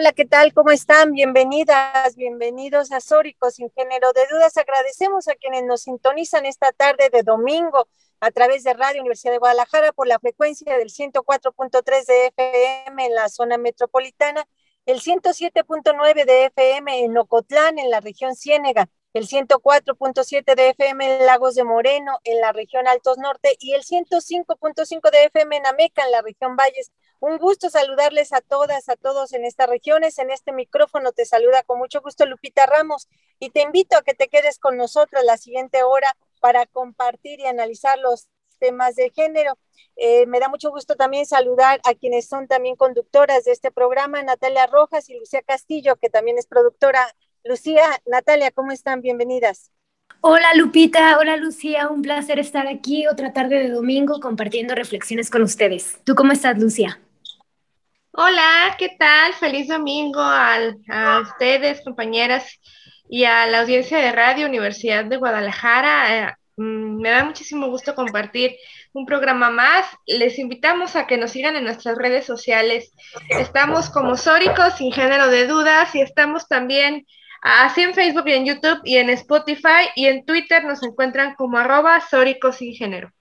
Hola, ¿qué tal? ¿Cómo están? Bienvenidas, bienvenidos a Sórico sin género de dudas. Agradecemos a quienes nos sintonizan esta tarde de domingo a través de Radio Universidad de Guadalajara por la frecuencia del 104.3 de FM en la zona metropolitana, el 107.9 de FM en Ocotlán, en la región Ciénega, el 104.7 de FM en Lagos de Moreno, en la región Altos Norte, y el 105.5 de FM en Ameca, en la región Valles. Un gusto saludarles a todas, a todos en estas regiones. En este micrófono te saluda con mucho gusto Lupita Ramos y te invito a que te quedes con nosotros la siguiente hora para compartir y analizar los temas de género. Eh, me da mucho gusto también saludar a quienes son también conductoras de este programa, Natalia Rojas y Lucía Castillo, que también es productora. Lucía, Natalia, ¿cómo están? Bienvenidas. Hola Lupita, hola Lucía, un placer estar aquí otra tarde de domingo compartiendo reflexiones con ustedes. ¿Tú cómo estás, Lucía? Hola, ¿qué tal? Feliz domingo a ustedes, compañeras, y a la audiencia de Radio Universidad de Guadalajara. Eh, mm, me da muchísimo gusto compartir un programa más. Les invitamos a que nos sigan en nuestras redes sociales. Estamos como Sóricos, sin género de dudas, y estamos también así en Facebook y en YouTube y en Spotify, y en Twitter nos encuentran como arroba Sóricos sin género.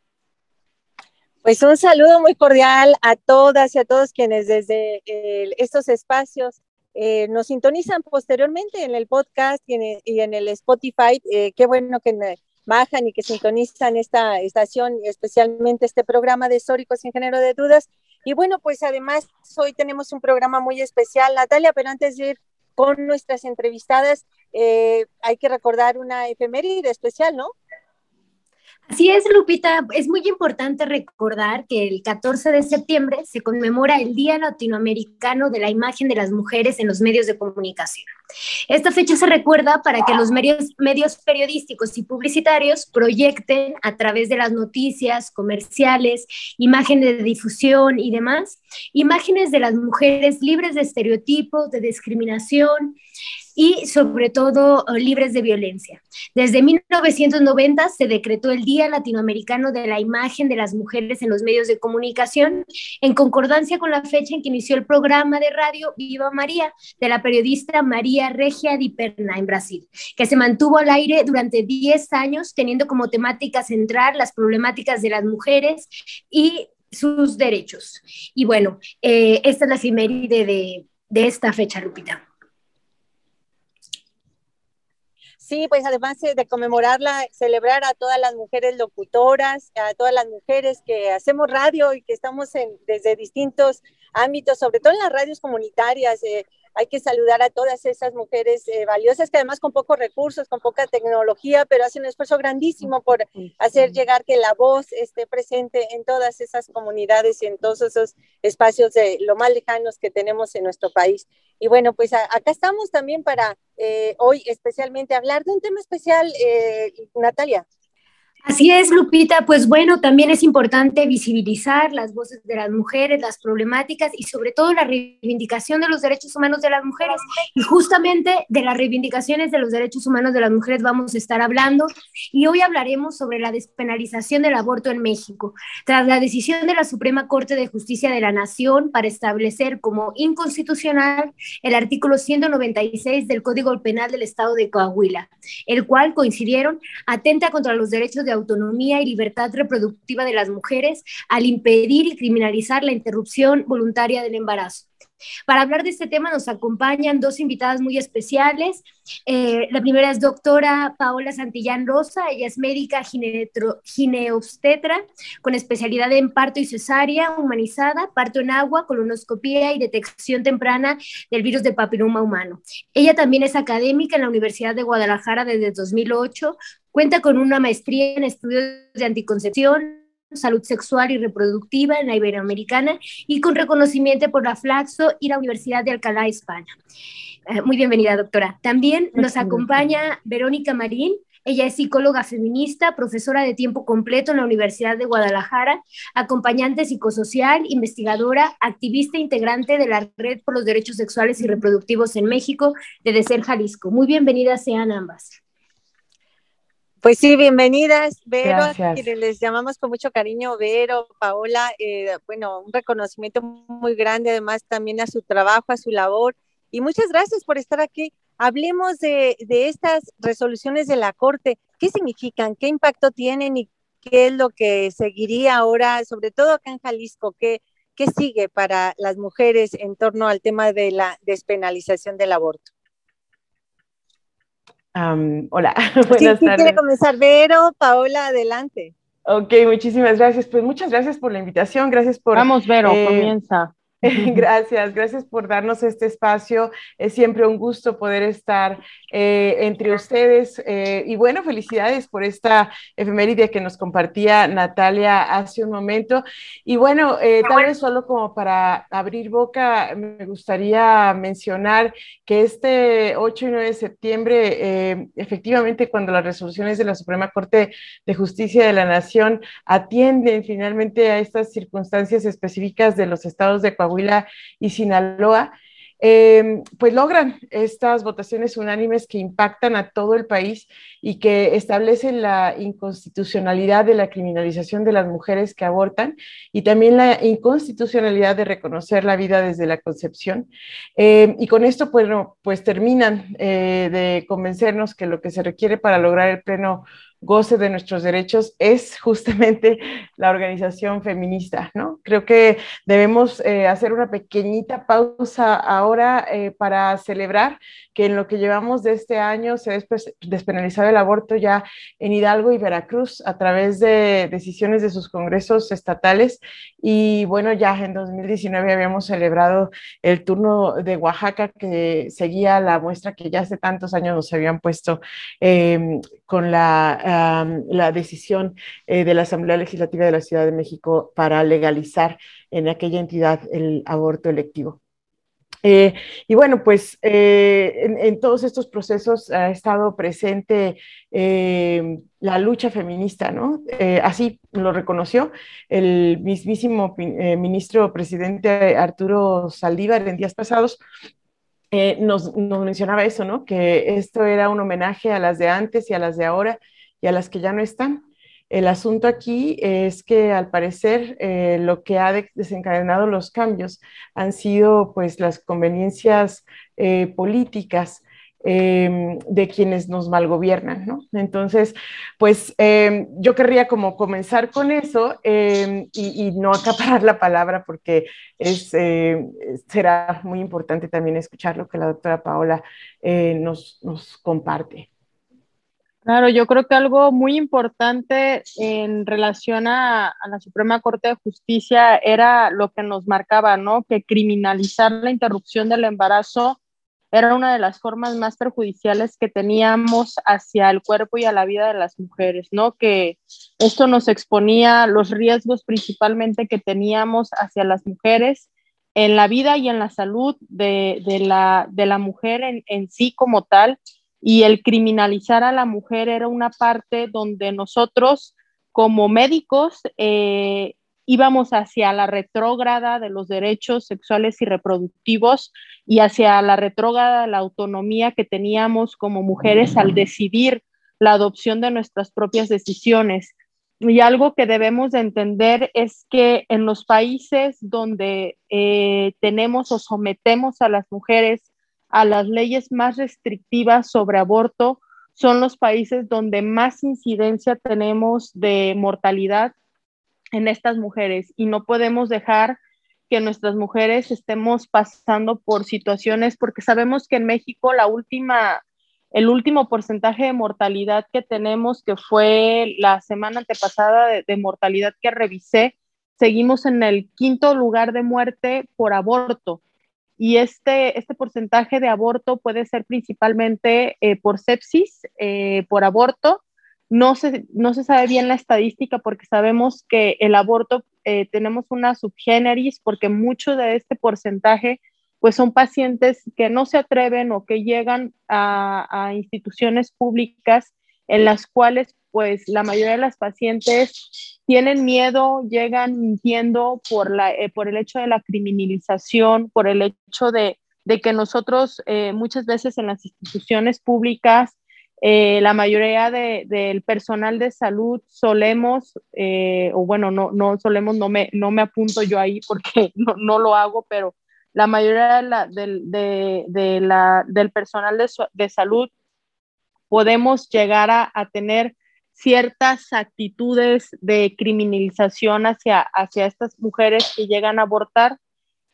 Pues un saludo muy cordial a todas y a todos quienes desde estos espacios eh, nos sintonizan posteriormente en el podcast y en el, Spotify. Eh, qué bueno que bajan y que sintonizan esta estación, especialmente este programa de Históricos sin género de dudas. Y bueno, pues además hoy tenemos un programa muy especial, Natalia, pero antes de ir con nuestras entrevistadas, eh, hay que recordar una efeméride especial, ¿no? Así es, Lupita. Es muy importante recordar que el 14 de septiembre se conmemora el Día Latinoamericano de la Imagen de las Mujeres en los Medios de Comunicación. Esta fecha se recuerda para que los medios, medios periodísticos y publicitarios proyecten a través de las noticias, comerciales, imágenes de difusión y demás, imágenes de las mujeres libres de estereotipos, de discriminación, y sobre todo eh, libres de violencia. Desde 1990 se decretó el Día Latinoamericano de la Imagen de las Mujeres en los Medios de Comunicación, en concordancia con la fecha en que inició el programa de radio Viva María de la periodista María Regia Di Perna en Brasil, que se mantuvo al aire durante 10 años teniendo como temática central las problemáticas de las mujeres y sus derechos. Y bueno, eh, esta es la efeméride de, de esta fecha, Lupita. Sí, pues además de conmemorarla, celebrar a todas las mujeres locutoras, a todas las mujeres que hacemos radio y que estamos en, desde distintos ámbitos, sobre todo en las radios comunitarias. Eh, hay que saludar a todas esas mujeres eh, valiosas que además con pocos recursos, con poca tecnología, pero hacen un esfuerzo grandísimo por hacer llegar que la voz esté presente en todas esas comunidades y en todos esos espacios de lo más lejanos que tenemos en nuestro país. Y bueno, pues acá estamos también para eh, hoy especialmente hablar de un tema especial, eh, Natalia. Así es, Lupita. Pues bueno, también es importante visibilizar las voces de las mujeres, las problemáticas y sobre todo la reivindicación de los derechos humanos de las mujeres. Y justamente de las reivindicaciones de los derechos humanos de las mujeres vamos a estar hablando. Y hoy hablaremos sobre la despenalización del aborto en México. Tras la decisión de la Suprema Corte de Justicia de la Nación para establecer como inconstitucional el artículo 196 del Código Penal del Estado de Coahuila, el cual coincidieron atenta contra los derechos de autonomía y libertad reproductiva de las mujeres al impedir y criminalizar la interrupción voluntaria del embarazo. Para hablar de este tema nos acompañan dos invitadas muy especiales. Eh, la primera es doctora Paola Santillán Rosa, ella es médica gineobstetra con especialidad en parto y cesárea humanizada, parto en agua, colonoscopía y detección temprana del virus del papiloma humano. Ella también es académica en la Universidad de Guadalajara desde 2008 Cuenta con una maestría en estudios de anticoncepción, salud sexual y reproductiva en la Iberoamericana y con reconocimiento por la Flaxo y la Universidad de Alcalá, España. Eh, muy bienvenida, doctora. También nos acompaña Verónica Marín. Ella es psicóloga feminista, profesora de tiempo completo en la Universidad de Guadalajara, acompañante psicosocial, investigadora, activista integrante de la Red por los Derechos Sexuales y Reproductivos en México, de Deser Jalisco. Muy bienvenidas sean ambas. Pues sí, bienvenidas, Vero, quienes les llamamos con mucho cariño, Vero, Paola, eh, bueno, un reconocimiento muy grande además también a su trabajo, a su labor, y muchas gracias por estar aquí. Hablemos de, de estas resoluciones de la Corte, ¿qué significan? ¿Qué impacto tienen y qué es lo que seguiría ahora, sobre todo acá en Jalisco? ¿Qué, qué sigue para las mujeres en torno al tema de la despenalización del aborto? Hola, buenas tardes. quiere comenzar? Vero, Paola, adelante. Ok, muchísimas gracias. Pues muchas gracias por la invitación, gracias por... Vamos, Vero, eh, comienza. Gracias, gracias por darnos este espacio. Es siempre un gusto poder estar eh, entre ustedes. Eh, y bueno, felicidades por esta efeméride que nos compartía Natalia hace un momento. Y bueno, eh, tal vez solo como para abrir boca, me gustaría mencionar que este 8 y 9 de septiembre, efectivamente, cuando las resoluciones de la Suprema Corte de Justicia de la Nación atienden finalmente a estas circunstancias específicas de los estados de Ecuador, Coahuila y Sinaloa, eh, pues logran estas votaciones unánimes que impactan a todo el país y que establecen la inconstitucionalidad de la criminalización de las mujeres que abortan y también la inconstitucionalidad de reconocer la vida desde la concepción. Eh, y con esto, bueno, pues terminan eh, de convencernos que lo que se requiere para lograr el pleno goce de nuestros derechos es justamente la organización feminista, ¿no? Creo que debemos eh, hacer una pequeñita pausa ahora eh, para celebrar que en lo que llevamos de este año se ha despenalizado el aborto ya en Hidalgo y Veracruz a través de decisiones de sus congresos estatales y bueno, ya en 2019 habíamos celebrado el turno de Oaxaca que seguía la muestra que ya hace tantos años nos habían puesto em, con la la decisión eh, de la Asamblea Legislativa de la Ciudad de México para legalizar en aquella entidad el aborto electivo. Eh, y bueno, pues eh, en, todos estos procesos ha estado presente la lucha feminista, ¿no? así lo reconoció el mismísimo ministro presidente Arturo Saldívar en días pasados, nos, nos, mencionaba eso, ¿no? Que esto era un homenaje a las de antes y a las de ahora y a las que ya no están. El asunto aquí es que al parecer eh, lo que ha desencadenado los cambios han sido pues las conveniencias eh, políticas em, de quienes nos malgobiernan, ¿no? Entonces, pues em, yo querría como comenzar con eso em, y, no acaparar la palabra porque será muy importante también escuchar lo que la doctora Paola eh, nos, nos comparte. Claro, yo creo que algo muy importante en relación a, la Suprema Corte de Justicia era lo que nos marcaba, ¿no? Que criminalizar la interrupción del embarazo era una de las formas más perjudiciales que teníamos hacia el cuerpo y a la vida de las mujeres, ¿no? Que esto nos exponía los riesgos principalmente que teníamos hacia las mujeres en la vida y en la salud de, la, de la mujer en, en sí como tal y el criminalizar a la mujer era una parte donde nosotros como médicos eh, íbamos hacia la retrógrada de los derechos sexuales y reproductivos y hacia la retrógrada de la autonomía que teníamos como mujeres al decidir la adopción de nuestras propias decisiones. Y algo que debemos de entender es que en los países donde eh, tenemos o sometemos a las mujeres a las leyes más restrictivas sobre aborto son los países donde más incidencia tenemos de mortalidad en estas mujeres y no podemos dejar que nuestras mujeres estemos pasando por situaciones porque sabemos que en México la última el último porcentaje de mortalidad que tenemos que fue la semana antepasada de, mortalidad que revisé seguimos en el quinto lugar de muerte por aborto. Y este, este porcentaje de aborto puede ser principalmente eh, por sepsis, eh, por aborto, no se, no se sabe bien la estadística porque sabemos que el aborto eh, tenemos una subgéneris porque mucho de este porcentaje pues son pacientes que no se atreven o que llegan a, instituciones públicas en las cuales pues la mayoría de las pacientes tienen miedo, llegan mintiendo por, la, eh, por el hecho de la criminalización, por el hecho de, que nosotros eh, muchas veces en las instituciones públicas eh, la mayoría del personal de salud solemos, eh, o bueno, no, no solemos, no me, no me apunto yo ahí porque no, lo hago, pero la mayoría de la, del personal de, salud podemos llegar a, tener ciertas actitudes de criminalización hacia, hacia estas mujeres que llegan a abortar.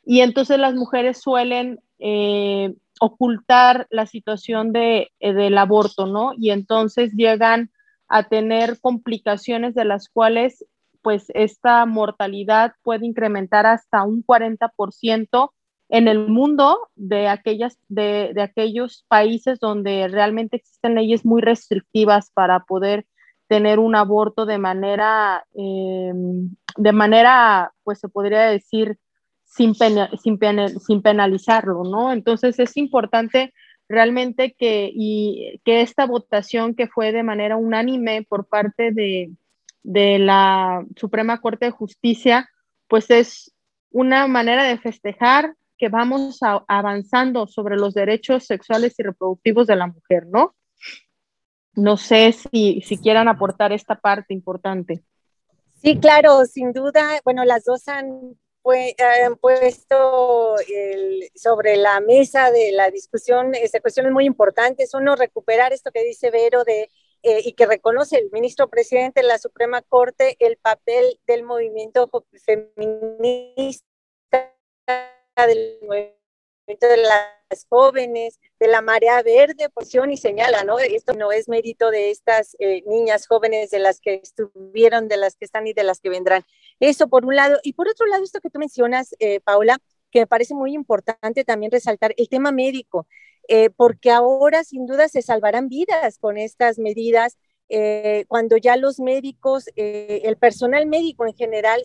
Y entonces las mujeres suelen eh, ocultar la situación de, eh, del aborto, ¿no? Y entonces llegan a tener complicaciones de las cuales pues esta mortalidad puede incrementar hasta un 40% en el mundo de, aquellas, de, de, aquellos países donde realmente existen leyes muy restrictivas para poder tener un aborto de manera, eh, de manera, pues se podría decir, sin, sin, penalizarlo, ¿no? Entonces es importante realmente que, y, que esta votación que fue de manera unánime por parte de, de la Suprema Corte de Justicia, pues es una manera de festejar que vamos avanzando sobre los derechos sexuales y reproductivos de la mujer, ¿no? No sé si, si quieran aportar esta parte importante. Sí, claro, sin duda. Bueno, las dos han han puesto sobre la mesa de la discusión esta cuestiones muy importantes. Uno, recuperar esto que dice Vero de, eh, y que reconoce el ministro presidente de la Suprema Corte, el papel del movimiento feminista, del de las jóvenes, de la marea verde, porción y señala, ¿no? Esto no es mérito de estas eh, niñas jóvenes de las que estuvieron, de las que están y de las que vendrán. Eso por un lado. Y por otro lado, esto que tú mencionas, eh, Paula, que me parece muy importante también resaltar, el tema médico, eh, porque ahora sin duda se salvarán vidas con estas medidas. cuando ya los médicos, el personal médico en general,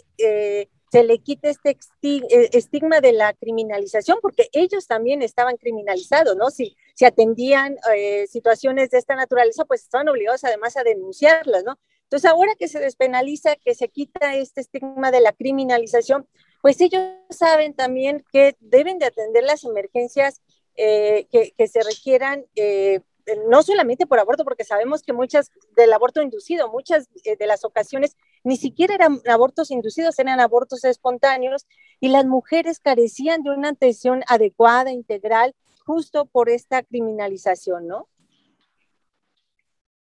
se le quite este eh, estigma de la criminalización, porque ellos también estaban criminalizados, ¿no? Si, si atendían eh, situaciones de esta naturaleza, pues estaban obligados además a denunciarlas, ¿no? Entonces, ahora que se despenaliza, que se quita este estigma de la criminalización, pues ellos saben también que deben de atender las emergencias eh, que, se requieran no solamente por aborto, porque sabemos que muchas del aborto inducido, muchas eh, de las ocasiones ni siquiera eran abortos inducidos, eran abortos espontáneos y las mujeres carecían de una atención adecuada, integral, justo por esta criminalización, ¿no?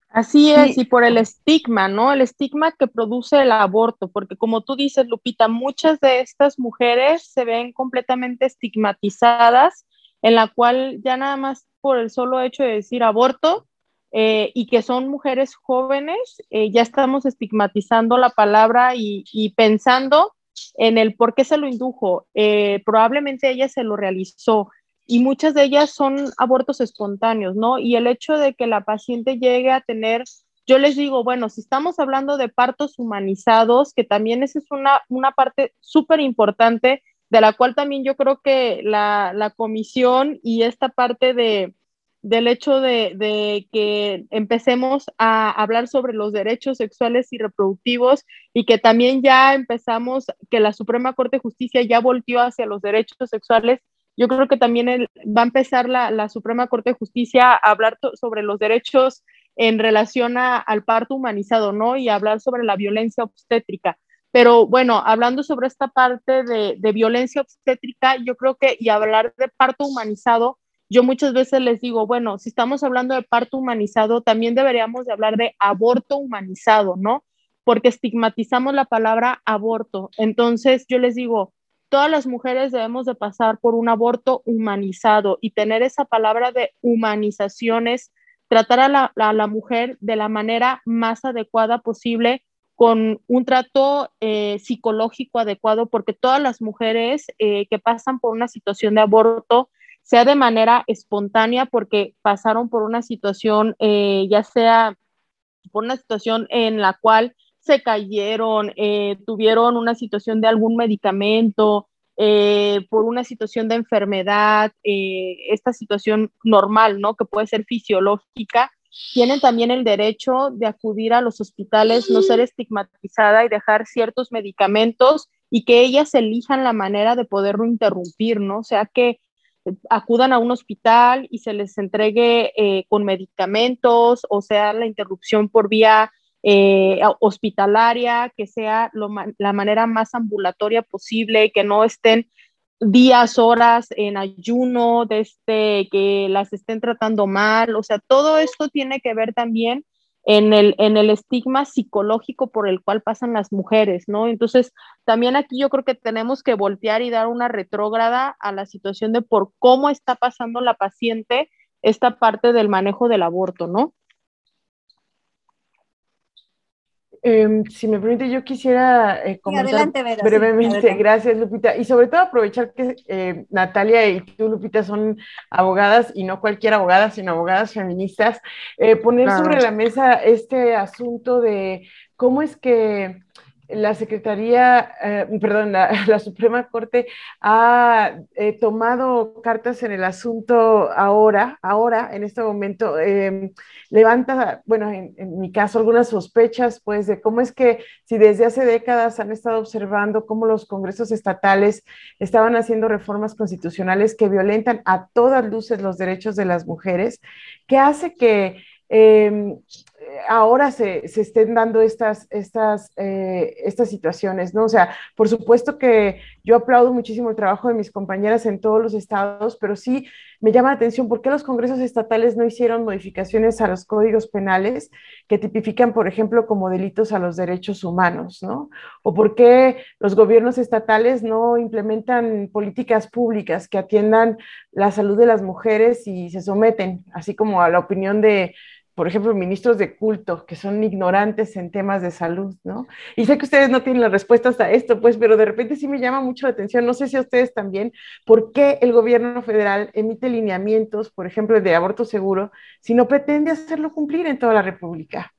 Así es, y por el estigma, ¿no? El estigma que produce el aborto, porque como tú dices, Lupita, muchas de estas mujeres se ven completamente estigmatizadas, en la cual ya nada más por el solo hecho de decir aborto eh, y que son mujeres jóvenes, eh, ya estamos estigmatizando la palabra y, pensando en el por qué se lo indujo. Eh, probablemente ella se lo realizó y muchas de ellas son abortos espontáneos, ¿no? Y el hecho de que la paciente llegue a tener, yo les digo, bueno, si estamos hablando de partos humanizados, que también esa es una, una parte súper importante de la cual también yo creo que la, la comisión y esta parte de, del hecho de, de, que empecemos a hablar sobre los derechos sexuales y reproductivos y que también ya empezamos, que la Suprema Corte de Justicia ya volteó hacia los derechos sexuales. Yo creo que también va a empezar la, la, Suprema Corte de Justicia a hablar sobre los derechos en relación al parto humanizado, ¿no? Y hablar sobre la violencia obstétrica. Pero bueno, hablando sobre esta parte de, de violencia obstétrica, yo creo que, y hablar de parto humanizado, yo muchas veces les digo, bueno, si estamos hablando de parto humanizado, también deberíamos de hablar de aborto humanizado, ¿no? Porque estigmatizamos la palabra aborto. Entonces, yo les digo, todas las mujeres debemos de pasar por un aborto humanizado y tener esa palabra de humanizaciones, tratar a la, a la mujer de la manera más adecuada posible con un trato eh, psicológico adecuado, porque todas las mujeres eh, que pasan por una situación de aborto sea de manera espontánea porque pasaron por una situación, eh, ya sea por una situación en la cual se cayeron, eh, tuvieron una situación de algún medicamento, eh, por una situación de enfermedad, esta situación normal, ¿no? Que puede ser fisiológica, tienen también el derecho de acudir a los hospitales, no ser estigmatizada y dejar ciertos medicamentos y que ellas elijan la manera de poderlo interrumpir, ¿no? O sea, que acudan a un hospital y se les entregue con medicamentos, o sea, la interrupción por vía eh, hospitalaria, que sea la manera más ambulatoria posible, que no estén días, horas en ayuno, desde este, que las estén tratando mal, o sea, todo esto tiene que ver también en el, en el estigma psicológico por el cual pasan las mujeres, ¿no? Entonces, también aquí yo creo que tenemos que voltear y dar una retrógrada a la situación de por cómo está pasando la paciente esta parte del manejo del aborto, ¿no? Em, si me permite, yo quisiera eh, comentar brevemente, gracias Lupita, y sobre todo aprovechar que eh, Natalia y tú, Lupita, son abogadas y no cualquier abogada, sino abogadas feministas, eh, poner sobre la mesa este asunto de cómo es que la Secretaría, eh, perdón, la, Suprema Corte ha eh, tomado cartas en el asunto ahora, ahora, en este momento, em, levanta, bueno, en, mi caso, algunas sospechas, pues, de cómo es que si desde hace décadas han estado observando cómo los congresos estatales estaban haciendo reformas constitucionales que violentan a todas luces los derechos de las mujeres, que hace que Em, ahora se, estén dando estas, estas, eh, estas situaciones, ¿no? O sea, por supuesto que yo aplaudo muchísimo el trabajo de mis compañeras en todos los estados, pero sí me llama la atención por qué los congresos estatales no hicieron modificaciones a los códigos penales que tipifican, por ejemplo, como delitos a los derechos humanos, ¿no? O por qué los gobiernos estatales no implementan políticas públicas que atiendan la salud de las mujeres y se someten, así como a la opinión de por ejemplo, ministros de culto que son ignorantes en temas de salud, ¿no? Y sé que ustedes no tienen las respuestas a esto, pues, pero de repente sí me llama mucho la atención, no sé si a ustedes también, ¿por qué el gobierno federal emite lineamientos, por ejemplo, de aborto seguro, si no pretende hacerlo cumplir en toda la República?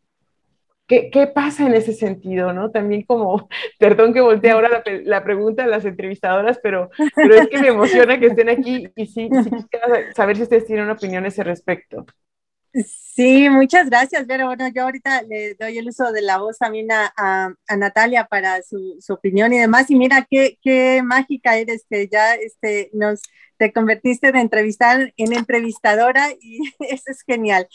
¿Qué, pasa en ese sentido, no? También como, perdón que volteé ahora la, pregunta a las entrevistadoras, pero, es que me emociona que estén aquí y sí, sí saber si ustedes tienen una opinión a ese respecto. Sí, muchas gracias, Pero Bueno, yo ahorita le doy el uso de la voz también a, a, Natalia para su, su, opinión y demás. Y mira qué, qué mágica eres que ya este, nos te convertiste de entrevistar en entrevistadora y eso es genial.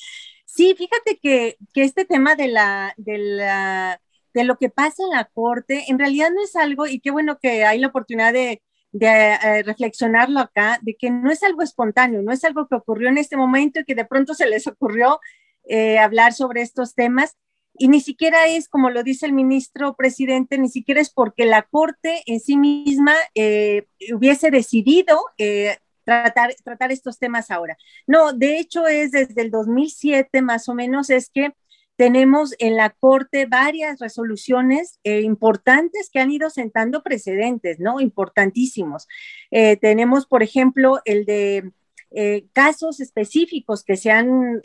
Sí, fíjate que, que este tema de la, de la de lo que pasa en la corte, en realidad no es algo, y qué bueno que hay la oportunidad de, de eh, reflexionarlo acá, de que no es algo espontáneo, no es algo que ocurrió en este momento y que de pronto se les ocurrió eh, hablar sobre estos temas. Y ni siquiera es, como lo dice el ministro presidente, ni siquiera es porque la Corte en sí misma eh, hubiese decidido tratar, tratar estos temas ahora. No, de hecho es desde el 2007 más o menos, es que tenemos en la Corte varias resoluciones eh, importantes que han ido sentando precedentes, ¿no? Importantísimos. Eh, tenemos, por ejemplo, el de eh, casos específicos que se han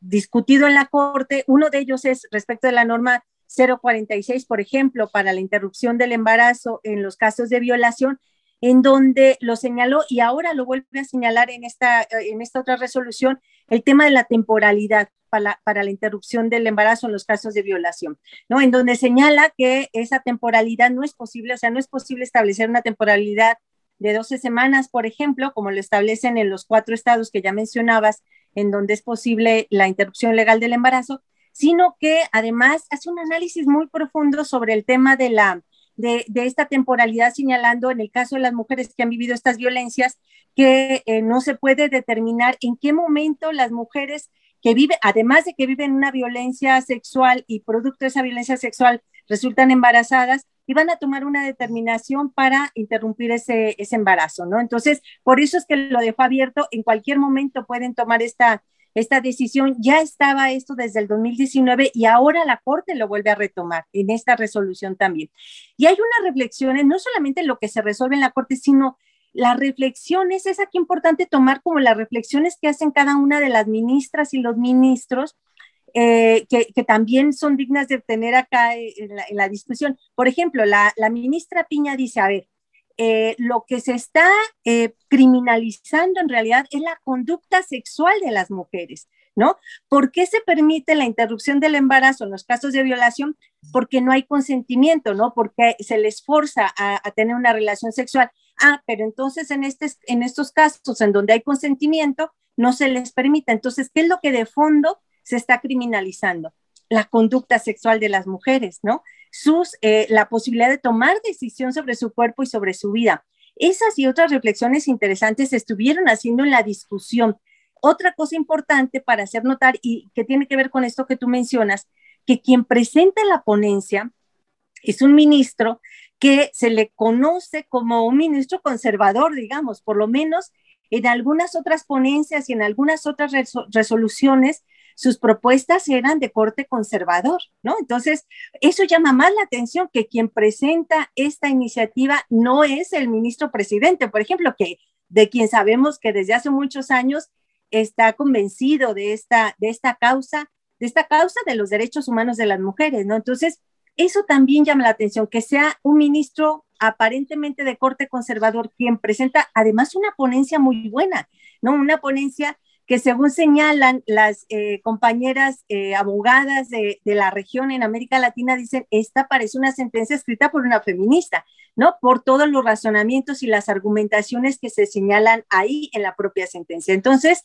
discutido en la Corte. Uno de ellos es respecto de la norma 046, por ejemplo, para la interrupción del embarazo en los casos de violación, en donde lo señaló y ahora lo vuelve a señalar en esta, en esta otra resolución, el tema de la temporalidad para la, interrupción del embarazo en los casos de violación, ¿no? En donde señala que esa temporalidad no es posible, o sea, no es posible establecer una temporalidad de 12 semanas, por ejemplo, como lo establecen en los cuatro estados que ya mencionabas, en donde es posible la interrupción legal del embarazo, sino que además hace un análisis muy profundo sobre el tema de la de, esta temporalidad, señalando en el caso de las mujeres que han vivido estas violencias, que eh, no se puede determinar en qué momento las mujeres que viven, además de que viven una violencia sexual y producto de esa violencia sexual resultan embarazadas, y van a tomar una determinación para interrumpir ese, ese embarazo, ¿no? Entonces, por eso es que lo dejó abierto, en cualquier momento pueden tomar esta, esta decisión. Ya estaba esto desde el 2019 y ahora la Corte lo vuelve a retomar en esta resolución también. Y hay unas reflexiones, no solamente lo que se resuelve en la Corte, sino las reflexiones, es aquí importante tomar como las reflexiones que hacen cada una de las ministras y los ministros eh, que, también son dignas de tener acá en la, discusión. Por ejemplo, la, ministra Piña dice, a ver, eh, lo que se está eh, criminalizando en realidad es la conducta sexual de las mujeres. ¿no? ¿Por qué se permite la interrupción del embarazo en los casos de violación? Porque no hay consentimiento, ¿no? Porque se les forza a, tener una relación sexual. Ah, pero entonces en, este, en estos casos en donde hay consentimiento, no se les permite. Entonces, ¿qué es lo que de fondo se está criminalizando? La conducta sexual de las mujeres, ¿no? Sus, eh, la posibilidad de tomar decisión sobre su cuerpo y sobre su vida. Esas y otras reflexiones interesantes se estuvieron haciendo en la discusión otra cosa importante para hacer notar y que tiene que ver con esto que tú mencionas, que quien presenta la ponencia es un ministro que se le conoce como un ministro conservador, digamos, por lo menos en algunas otras ponencias y en algunas otras resoluciones, sus propuestas eran de corte conservador, ¿no? Entonces, eso llama más la atención que quien presenta esta iniciativa no es el ministro presidente, por ejemplo, que de quien sabemos que desde hace muchos años está convencido de esta, de esta causa, de esta causa de los derechos humanos de las mujeres, ¿no? Entonces, eso también llama la atención, que sea un ministro aparentemente de corte conservador quien presenta además una ponencia muy buena, ¿no? Una ponencia que según señalan las eh, compañeras eh, abogadas de, la región en América Latina, dicen, esta parece una sentencia escrita por una feminista, ¿no? Por todos los razonamientos y las argumentaciones que se señalan ahí en la propia sentencia. Entonces,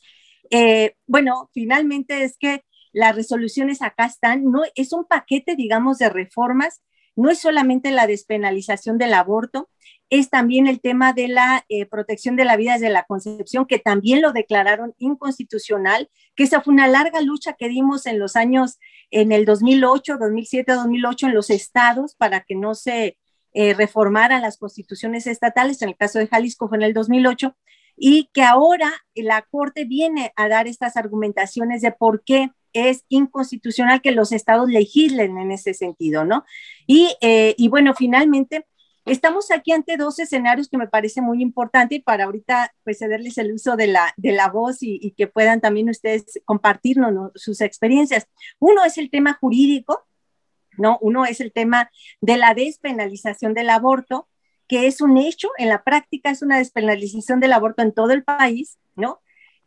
eh, bueno, finalmente es que las resoluciones acá están, no es un paquete, digamos, de reformas, no es solamente la despenalización del aborto, es también el tema de la eh, protección de la vida desde la concepción, que también lo declararon inconstitucional, que esa fue una larga lucha que dimos en los años, en el 2008, 2007, 2008, en los estados para que no se eh, reformaran las constituciones estatales, en el caso de Jalisco fue en el 2008, y que ahora la Corte viene a dar estas argumentaciones de por qué es inconstitucional que los estados legislen en ese sentido, ¿no? Y, eh, y bueno, finalmente, estamos aquí ante dos escenarios que me parece muy importante para ahorita pues cederles el uso de la, de la voz y, y que puedan también ustedes compartirnos sus experiencias. Uno es el tema jurídico, ¿no? Uno es el tema de la despenalización del aborto, que es un hecho, en la práctica es una despenalización del aborto en todo el país, ¿no?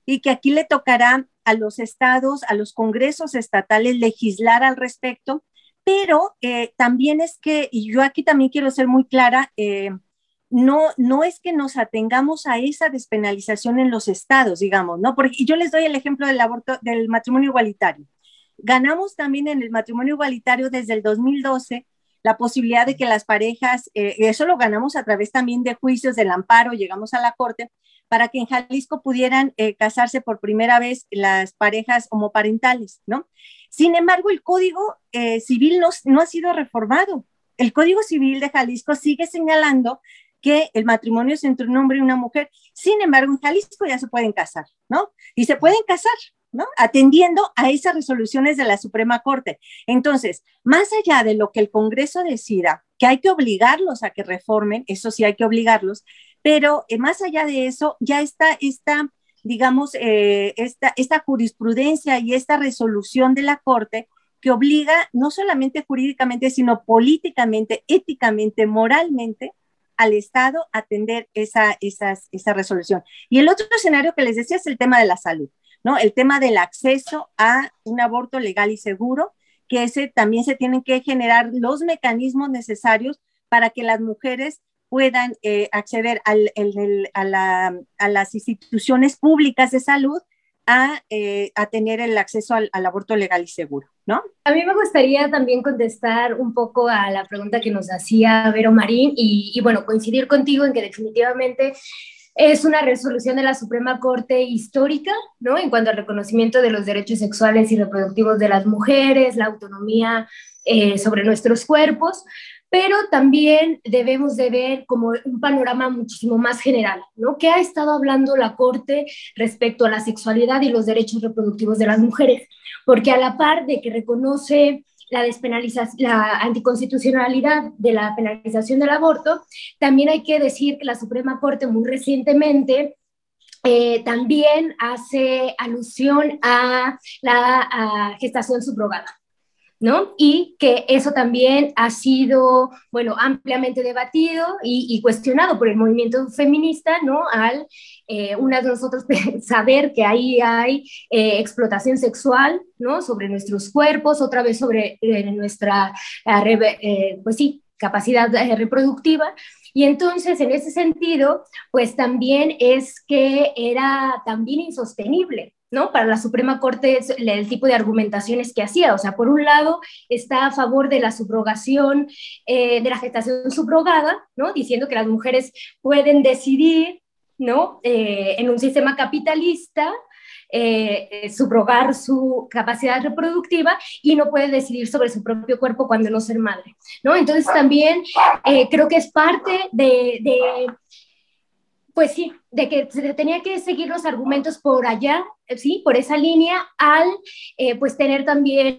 Y que aquí le tocará a los estados, a los congresos estatales legislar al respecto, pero eh, también es que, y yo aquí también quiero ser muy clara, eh, no, no es que nos atengamos a esa despenalización en los estados, digamos, ¿no? Porque yo les doy el ejemplo del aborto, del matrimonio igualitario. Ganamos también en el matrimonio igualitario desde el 2012 la posibilidad de que las parejas, eh, eso lo ganamos a través también de juicios del amparo, llegamos a la corte, para que en Jalisco pudieran eh, casarse por primera vez las parejas homoparentales, ¿no? Sin embargo, el Código eh, Civil no, no ha sido reformado. El Código Civil de Jalisco sigue señalando que el matrimonio es entre un hombre y una mujer. Sin embargo, en Jalisco ya se pueden casar, ¿no? Y se pueden casar, ¿no? Atendiendo a esas resoluciones de la Suprema Corte. Entonces, más allá de lo que el Congreso decida, que hay que obligarlos a que reformen, eso sí hay que obligarlos, pero eh, más allá de eso, ya está esta, digamos, eh, esta, jurisprudencia y esta resolución de la Corte que obliga no solamente jurídicamente, sino políticamente, éticamente, moralmente, al Estado a atender esa, esa resolución. Y el otro escenario que les decía es el tema de la salud. ¿No? El tema del acceso a un aborto legal y seguro, que ese también se tienen que generar los mecanismos necesarios para que las mujeres puedan eh, acceder a, las instituciones públicas de salud a, eh, tener el acceso al, aborto legal y seguro, ¿no? A mí me gustaría también contestar un poco a la pregunta que nos hacía Vero Marín y, y bueno, coincidir contigo en que definitivamente es una resolución de la Suprema Corte histórica, ¿no? En cuanto al reconocimiento de los derechos sexuales y reproductivos de las mujeres, la autonomía eh, sobre nuestros cuerpos, pero también debemos de ver como un panorama muchísimo más general, ¿no? ¿Qué ha estado hablando la Corte respecto a la sexualidad y los derechos reproductivos de las mujeres? Porque a la par de que reconoce la despenalización, la anticonstitucionalidad de la penalización del aborto, también hay que decir que la Suprema Corte muy recientemente eh, también hace alusión a la gestación subrogada. ¿No? Y que eso también ha sido, bueno, ampliamente debatido y, cuestionado por el movimiento feminista, ¿no? Al eh, de nosotros saber que ahí hay eh, explotación sexual, ¿no? Sobre nuestros cuerpos, otra vez sobre nuestra, pues sí, capacidad reproductiva, y entonces, en ese sentido, pues también es que era también insostenible, ¿no? Para la Suprema Corte el tipo de argumentaciones que hacía. O sea, por un lado está a favor de la subrogación, eh, de la gestación subrogada, ¿no? Diciendo que las mujeres pueden decidir, ¿no? Eh, en un sistema capitalista, eh, subrogar su capacidad reproductiva y no puede decidir sobre su propio cuerpo cuando no ser madre, ¿no? Entonces también creo que es parte de, pues sí, de que se tenía que seguir los argumentos por allá, sí, por esa línea, al eh, pues tener también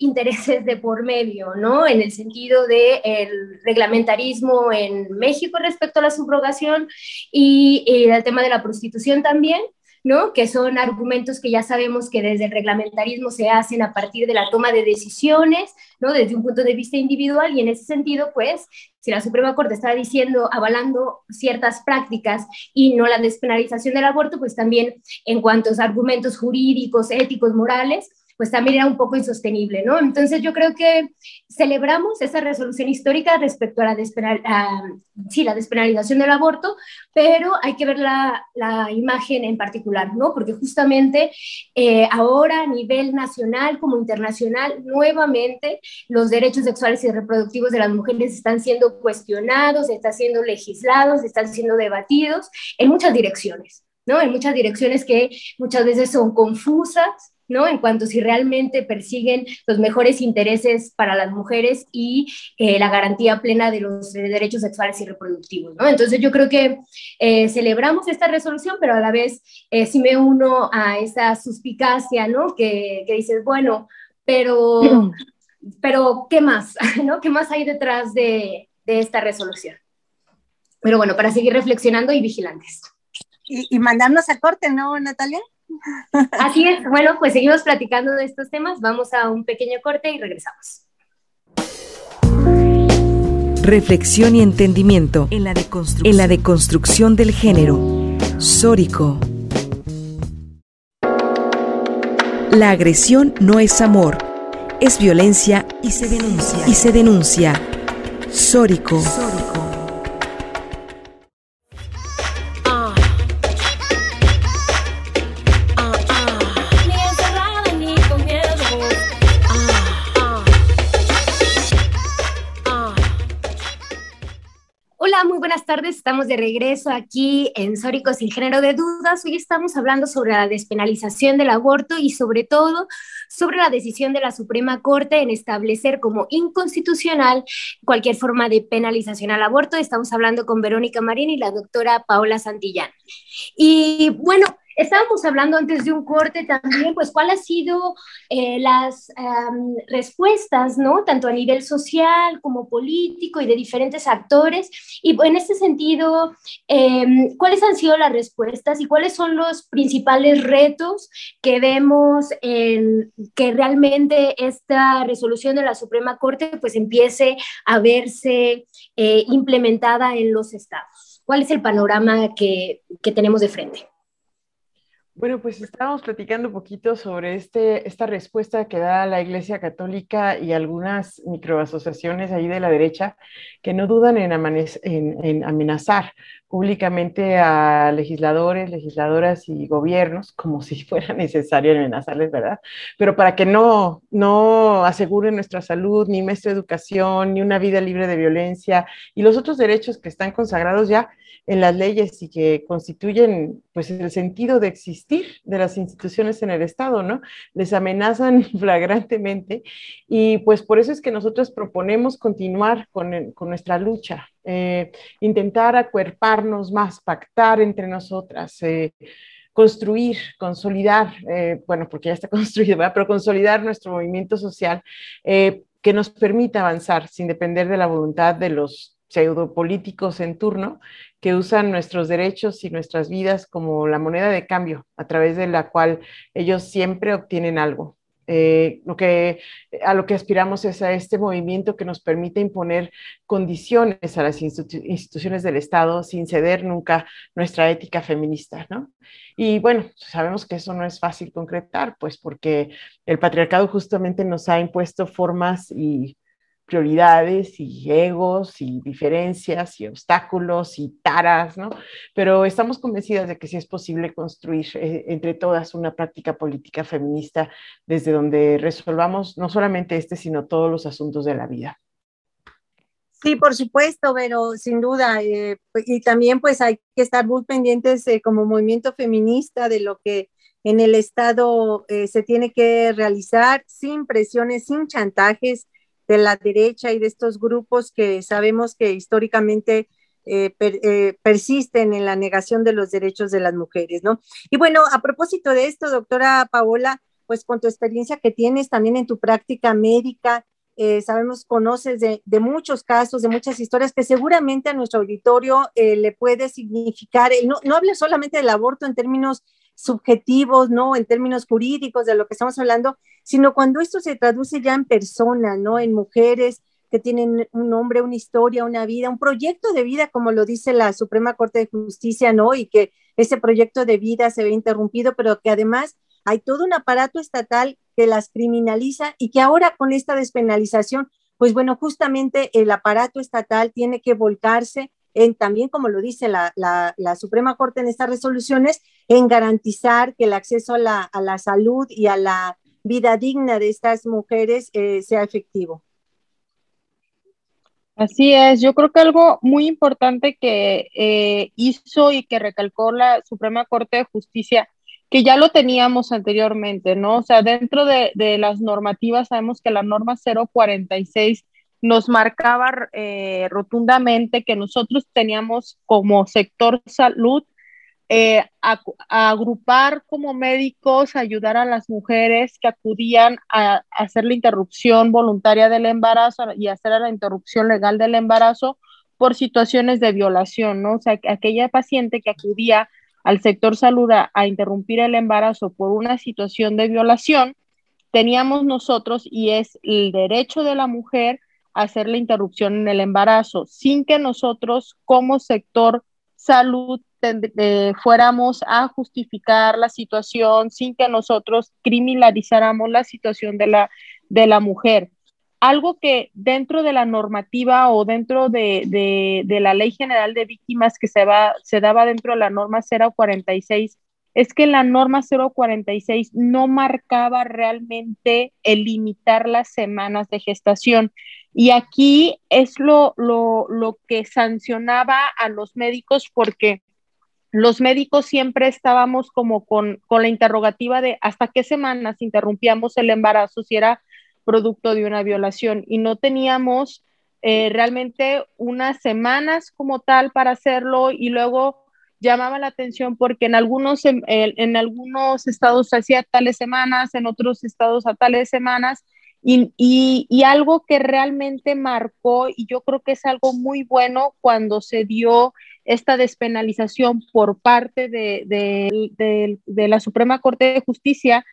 intereses de por medio, ¿no? En el sentido del el reglamentarismo en México respecto a la subrogación y, y el tema de la prostitución también, ¿no? que son argumentos que ya sabemos que desde el reglamentarismo se hacen a partir de la toma de decisiones, ¿no? desde un punto de vista individual, y en ese sentido, pues, si la Suprema Corte está diciendo, avalando ciertas prácticas y no la despenalización del aborto, pues también en cuantos argumentos jurídicos, éticos, morales, pues también era un poco insostenible, ¿no? Entonces yo creo que celebramos esa resolución histórica respecto a la, despenal, sí, la despenalización del aborto, pero hay que ver la, imagen en particular, ¿no? Porque justamente eh, ahora a nivel nacional como internacional, nuevamente los derechos sexuales y reproductivos de las mujeres están siendo cuestionados, están siendo legislados, están siendo debatidos en muchas direcciones. ¿no? En muchas direcciones que muchas veces son confusas, ¿no? En cuanto si realmente persiguen los mejores intereses para las mujeres y eh, la garantía plena de los derechos sexuales y reproductivos, ¿no? Entonces yo creo que eh, celebramos esta resolución, pero a la vez eh, sí me uno a esa suspicacia, ¿no? Que, que dices, bueno, pero, pero ¿qué más? ¿no? ¿Qué más hay detrás de, de esta resolución? Pero bueno, para seguir reflexionando y vigilantes. Y, y mandarnos a corte, ¿no, Natalia? Así es. Bueno, pues seguimos platicando de estos temas. Vamos a un pequeño corte y regresamos. Reflexión y entendimiento en la deconstrucción, en la deconstrucción del género. Sórico. La agresión no es amor, es violencia y se denuncia. Y se denuncia. Sórico. Sórico. Buenas tardes. Estamos de regreso aquí en Sórico sin género de dudas. Hoy estamos hablando sobre la despenalización del aborto y sobre todo sobre la decisión de la Suprema Corte en establecer como inconstitucional cualquier forma de penalización al aborto. Estamos hablando con Verónica Marín y la doctora Paola Santillán. Y bueno, Estábamos hablando antes de un corte también, pues, cuál ha sido eh, las respuestas, ¿no? Tanto a nivel social como político y de diferentes actores. Y en este sentido, em, ¿cuáles han sido las respuestas y cuáles son los principales retos que vemos en que realmente esta resolución de la Suprema Corte, pues, empiece a verse eh, implementada en los estados? ¿Cuál es el panorama que, que tenemos de frente? Bueno, pues estábamos platicando un poquito sobre este, esta respuesta que da la Iglesia Católica y algunas microasociaciones ahí de la derecha que no dudan en, en, amenazar públicamente a legisladores, legisladoras y gobiernos, como si fuera necesario amenazarles, ¿verdad? Pero para que no, no aseguren nuestra salud, ni nuestra educación, ni una vida libre de violencia y los otros derechos que están consagrados ya en las leyes y que constituyen pues el sentido de existir de las instituciones en el Estado, ¿no? Les amenazan flagrantemente y pues por eso es que nosotros proponemos continuar con, con nuestra lucha, eh, intentar acuerparnos más, pactar entre nosotras. Eh, construir, consolidar, eh, bueno, porque ya está construido, pero consolidar nuestro movimiento social que nos permita avanzar sin depender de la voluntad de los pseudopolíticos en turno que usan nuestros derechos y nuestras vidas como la moneda de cambio a través de la cual ellos siempre obtienen algo. Eh, lo que, a lo que aspiramos es a este movimiento que nos permite imponer condiciones a las instituciones del Estado sin ceder nunca nuestra ética feminista, ¿no? Y bueno, sabemos que eso no es fácil concretar, pues porque el patriarcado justamente nos ha impuesto formas y prioridades y egos y diferencias y obstáculos y taras, ¿no? Pero estamos convencidas de que sí es posible construir eh, entre todas una práctica política feminista desde donde resolvamos no solamente este, sino todos los asuntos de la vida. Sí, por supuesto, pero sin duda, eh, y también pues hay que estar muy pendientes eh, como movimiento feminista de lo que en el Estado se tiene que realizar sin presiones, sin chantajes, de la derecha y de estos grupos que sabemos que históricamente eh, eh, persisten en la negación de los derechos de las mujeres, ¿no? Y bueno, a propósito de esto, doctora Paola, pues con tu experiencia que tienes también en tu práctica médica, eh, sabemos, conoces de, muchos casos, de muchas historias que seguramente a nuestro auditorio le puede significar, no, no habla solamente del aborto en términos subjetivos, ¿no? En términos jurídicos de lo que estamos hablando, sino cuando esto se traduce ya en persona, ¿no? En mujeres que tienen un nombre, una historia, una vida, un proyecto de vida, como lo dice la Suprema Corte de Justicia, ¿no? Y que ese proyecto de vida se ve interrumpido, pero que además hay todo un aparato estatal que las criminaliza y que ahora con esta despenalización, pues bueno, justamente el aparato estatal tiene que volcarse en también, como lo dice la, Suprema Corte en estas resoluciones, en garantizar que el acceso a la, salud y a la vida digna de estas mujeres eh, sea efectivo. Así es, yo creo que algo muy importante que eh, hizo y que recalcó la Suprema Corte de Justicia, que ya lo teníamos anteriormente, ¿no? O sea, dentro de, las normativas sabemos que la norma 046 nos marcaba eh, rotundamente que nosotros teníamos como sector salud eh, a, agrupar como médicos, ayudar a las mujeres que acudían a, hacer la interrupción voluntaria del embarazo y hacer la interrupción legal del embarazo por situaciones de violación, ¿no? O sea, aquella paciente que acudía al sector salud a interrumpir el embarazo por una situación de violación, teníamos nosotros, y es el derecho de la mujer, hacer la interrupción en el embarazo, sin que nosotros como sector salud eh, fuéramos a justificar la situación, sin que nosotros criminalizáramos la situación de la, de la mujer. Algo que dentro de la normativa o dentro de, de, de la Ley General de Víctimas que se, va, se daba dentro de la norma 046 es que la norma 046 no marcaba realmente el limitar las semanas de gestación. Y aquí es lo, lo, lo que sancionaba a los médicos porque los médicos siempre estábamos como con, con, la interrogativa de hasta qué semanas interrumpíamos el embarazo si era producto de una violación y no teníamos eh, realmente unas semanas como tal para hacerlo y luego llamaba la atención porque en algunos, en, algunos estados hacía tales semanas, en otros estados a tales semanas, y, y, y, algo que realmente marcó, y yo creo que es algo muy bueno cuando se dio esta despenalización por parte de, la Suprema Corte de Justicia,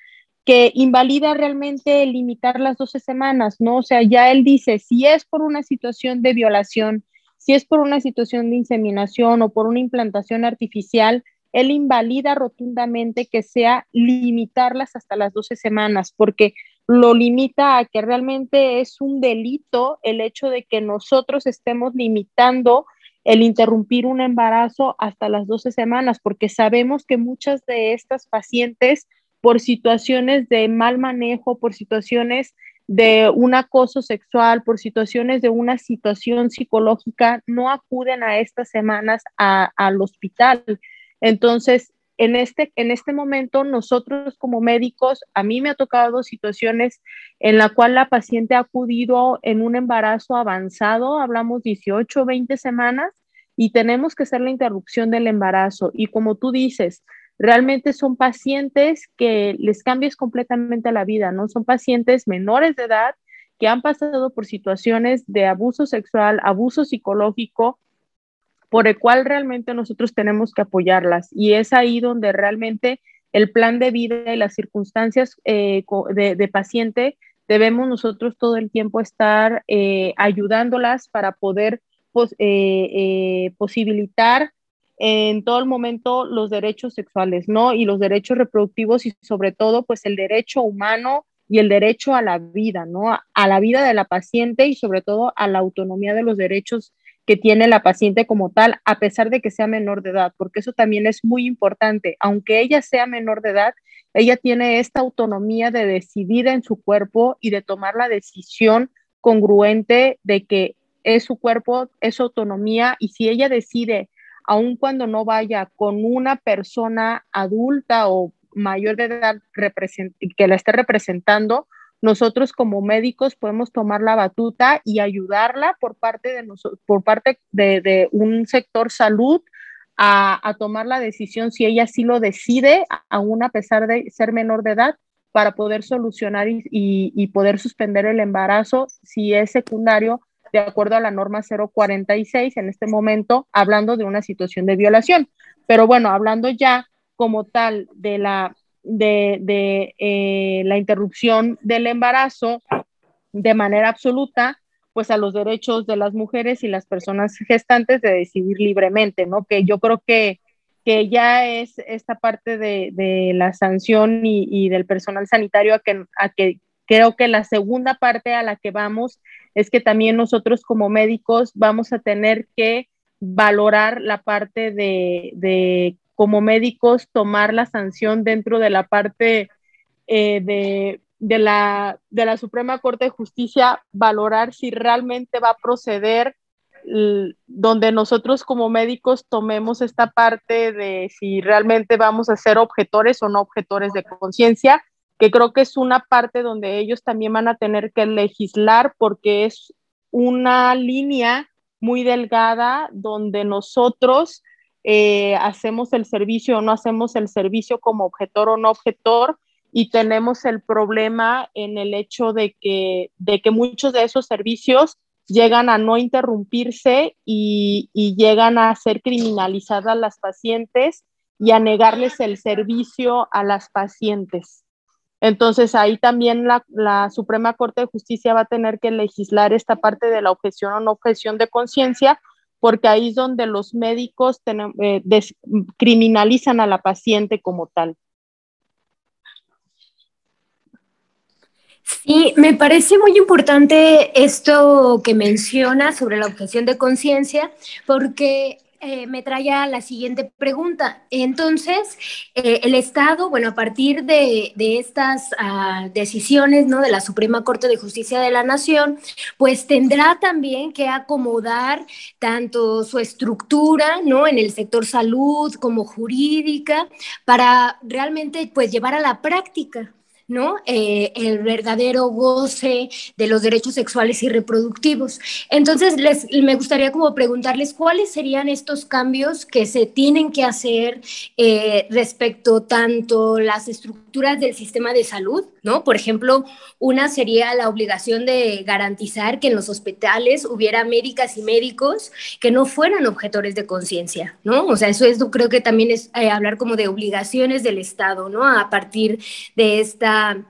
que invalida realmente limitar las 12 semanas, ¿no? O sea, ya él dice, si es por una situación de violación, si es por una situación de inseminación o por una implantación artificial, él invalida rotundamente que sea limitarlas hasta las 12 semanas, porque lo limita a que realmente es un delito el hecho de que nosotros estemos limitando el interrumpir un embarazo hasta las 12 semanas, porque sabemos que muchas de estas pacientes, por situaciones de mal manejo, por situaciones de un acoso sexual, por situaciones de una situación psicológica, no acuden a estas semanas al hospital. Entonces, en este, en este momento, nosotros como médicos, a mí me ha tocado situaciones en la cual la paciente ha acudido en un embarazo avanzado, hablamos 18, 20 semanas, y tenemos que hacer la interrupción del embarazo. Y como tú dices, realmente son pacientes que les cambias completamente la vida, ¿no? Son pacientes menores de edad que han pasado por situaciones de abuso sexual, abuso psicológico, por el cual realmente nosotros tenemos que apoyarlas. Y es ahí donde realmente el plan de vida y las circunstancias eh, de, paciente debemos nosotros todo el tiempo estar eh, ayudándolas para poder eh, posibilitar en todo el momento los derechos sexuales, ¿no? Y los derechos reproductivos y sobre todo, pues el derecho humano y el derecho a la vida, ¿no? A la vida de la paciente y sobre todo a la autonomía de los derechos que tiene la paciente como tal, a pesar de que sea menor de edad, porque eso también es muy importante. Aunque ella sea menor de edad, ella tiene esta autonomía de decidir en su cuerpo y de tomar la decisión congruente de que es su cuerpo, es su autonomía, y si ella decide aun cuando no vaya con una persona adulta o mayor de edad que la esté representando, nosotros como médicos podemos tomar la batuta y ayudarla por parte de, por parte de, un sector salud a, tomar la decisión si ella sí lo decide, aún a pesar de ser menor de edad, para poder solucionar y poder suspender el embarazo si es secundario de acuerdo a la norma 046 en este momento, hablando de una situación de violación. Pero bueno, hablando ya como tal de la, de, eh, la interrupción del embarazo de manera absoluta, pues a los derechos de las mujeres y las personas gestantes de decidir libremente, ¿no? Que yo creo que, que ya es esta parte de, la sanción y, del personal sanitario a que, a que creo que la segunda parte a la que vamos es que también nosotros como médicos vamos a tener que valorar la parte de, como médicos, tomar la sanción dentro de la parte eh, de, de, la, de la Suprema Corte de Justicia, valorar si realmente va a proceder donde nosotros como médicos tomemos esta parte de si realmente vamos a ser objetores o no objetores de conciencia que creo que es una parte donde ellos también van a tener que legislar porque es una línea muy delgada donde nosotros eh, hacemos el servicio o no hacemos el servicio como objetor o no objetor y tenemos el problema en el hecho de que, de que muchos de esos servicios llegan a no interrumpirse y, llegan a ser criminalizadas las pacientes y a negarles el servicio a las pacientes. Entonces ahí también la, Suprema Corte de Justicia va a tener que legislar esta parte de la objeción o no objeción de conciencia, porque ahí es donde los médicos eh, criminalizan a la paciente como tal. Sí, me parece muy importante esto que menciona sobre la objeción de conciencia, porque eh, me trae a la siguiente pregunta. Entonces, eh, el Estado, bueno, a partir de, estas ah, decisiones ¿no? de la Suprema Corte de Justicia de la Nación, pues tendrá también que acomodar tanto su estructura ¿no? en el sector salud como jurídica para realmente pues llevar a la práctica ¿no? Eh, el verdadero goce de los derechos sexuales y reproductivos. Entonces, les, me gustaría como preguntarles cuáles serían estos cambios que se tienen que hacer eh, respecto tanto las estructuras del sistema de salud, ¿no? Por ejemplo, una sería la obligación de garantizar que en los hospitales hubiera médicas y médicos que no fueran objetores de conciencia, ¿no? O sea, eso es, creo que también es eh, hablar como de obligaciones del Estado, ¿no? A partir de esta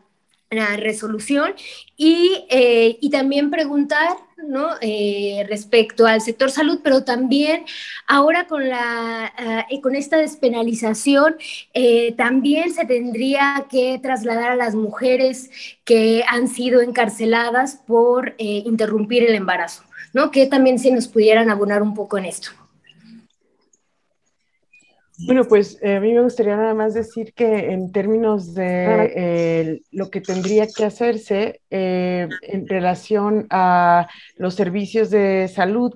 resolución y, eh, y, también preguntar ¿no? Eh, respecto al sector salud, pero también ahora con, la, eh, con esta despenalización, también se tendría que trasladar a las mujeres que han sido encarceladas por interrumpir el embarazo, ¿no? que también se nos pudieran abonar un poco en esto. Bueno, pues eh, a mí me gustaría nada más decir que en términos de eh, lo que tendría que hacerse eh, en relación a los servicios de salud,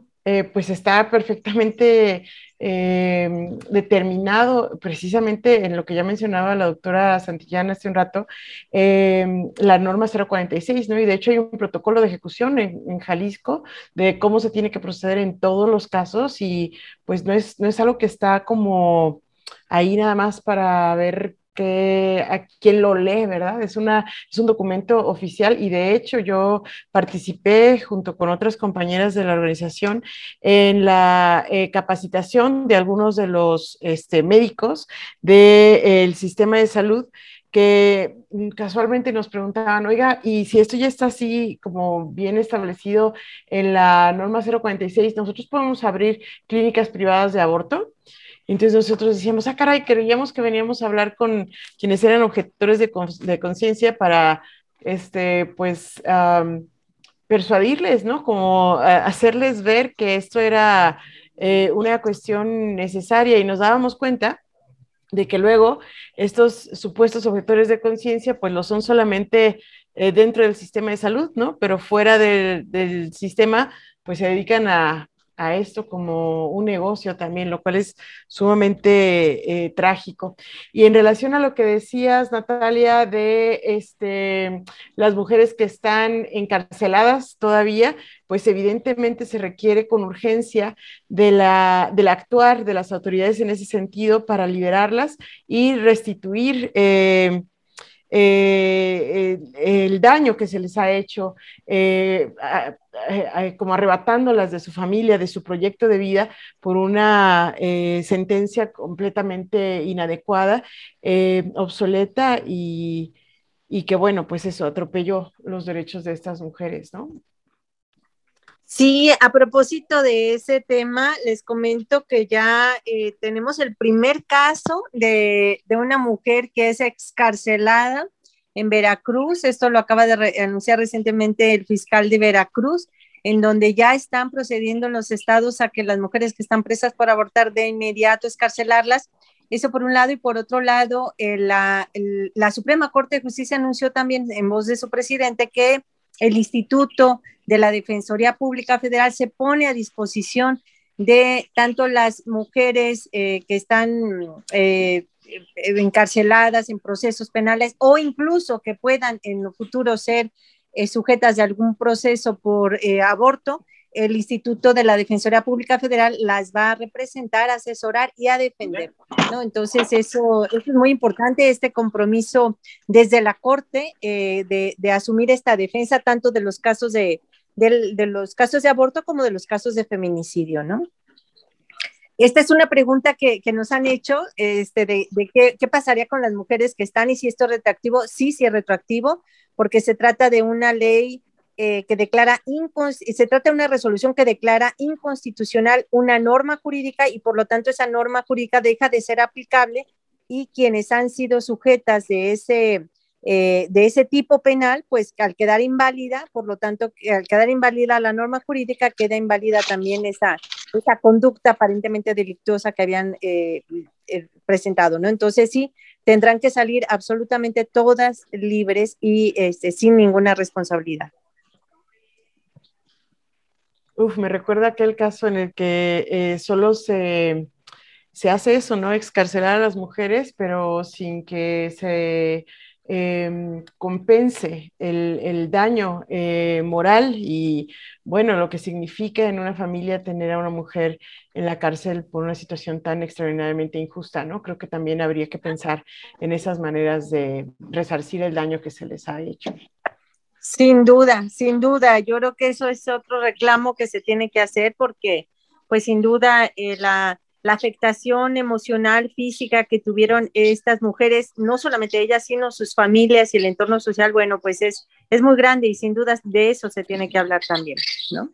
pues está perfectamente Em, determinado precisamente en lo que ya mencionaba la doctora Santillana hace un rato, em, la norma 046, ¿no? Y de hecho hay un protocolo de ejecución en, Jalisco de cómo se tiene que proceder en todos los casos y pues no es, no es algo que está como ahí nada más para ver que a quien lo lee, ¿verdad? Es, una, es un documento oficial y de hecho yo participé junto con otras compañeras de la organización en la eh, capacitación de algunos de los este, médicos del sistema de salud que casualmente nos preguntaban, oiga, y si esto ya está así como bien establecido en la norma 046, ¿nosotros podemos abrir clínicas privadas de aborto? Entonces nosotros decíamos, ah, caray, creíamos que veníamos a hablar con quienes eran objetores de, conciencia para, este, pues, persuadirles, ¿no? Como hacerles ver que esto era eh, una cuestión necesaria y nos dábamos cuenta de que luego estos supuestos objetores de conciencia, pues lo son solamente eh, dentro del sistema de salud, ¿no? Pero fuera del sistema, pues se dedican a, a esto como un negocio también, lo cual es sumamente eh, trágico. Y en relación a lo que decías, Natalia, de este, las mujeres que están encarceladas todavía, pues evidentemente se requiere con urgencia de la, del actuar de las autoridades en ese sentido para liberarlas y restituir. Eh, eh, el daño que se les ha hecho, eh, como arrebatándolas de su familia, de su proyecto de vida, por una eh, sentencia completamente inadecuada, obsoleta y, y que, bueno, pues eso atropelló los derechos de estas mujeres, ¿no? Sí, a propósito de ese tema, les comento que ya eh, tenemos el primer caso de, una mujer que es excarcelada en Veracruz. Esto lo acaba de anunciar recientemente el fiscal de Veracruz, en donde ya están procediendo en los estados a que las mujeres que están presas por abortar de inmediato escarcelarlas. Eso por un lado, y por otro lado, eh, la, la Suprema Corte de Justicia anunció también en voz de su presidente que el Instituto de la Defensoría Pública Federal se pone a disposición de tanto las mujeres eh, que están eh, encarceladas en procesos penales o incluso que puedan en lo futuro ser eh, sujetas de algún proceso por aborto, el Instituto de la Defensoría Pública Federal las va a representar, asesorar y a defender, ¿no? Entonces, eso, es muy importante, este compromiso desde la Corte eh, de, asumir esta defensa tanto de los casos de, los casos de aborto como de los casos de feminicidio, ¿no? Esta es una pregunta que, nos han hecho, este, de, qué, qué, pasaría con las mujeres que están y si esto es retroactivo. Sí, sí es retroactivo, porque se trata de una ley eh, que declara, se trata de una resolución que declara inconstitucional una norma jurídica y por lo tanto esa norma jurídica deja de ser aplicable y quienes han sido sujetas de ese, eh, de ese tipo penal, pues al quedar inválida, por lo tanto, al quedar inválida la norma jurídica, queda inválida también esa, esa conducta aparentemente delictuosa que habían eh, presentado, ¿no? Entonces sí, tendrán que salir absolutamente todas libres y este, sin ninguna responsabilidad. Uf, me recuerda aquel caso en el que eh, solo se, hace eso, ¿no? Excarcelar a las mujeres, pero sin que se em, compense el, daño eh, moral y, bueno, lo que significa en una familia tener a una mujer en la cárcel por una situación tan extraordinariamente injusta, ¿no? Creo que también habría que pensar en esas maneras de resarcir el daño que se les ha hecho. Sin duda, sin duda. Yo creo que eso es otro reclamo que se tiene que hacer porque, pues sin duda, eh, la, afectación emocional, física que tuvieron estas mujeres, no solamente ellas, sino sus familias y el entorno social, bueno, pues es, es muy grande y sin duda de eso se tiene que hablar también, ¿no?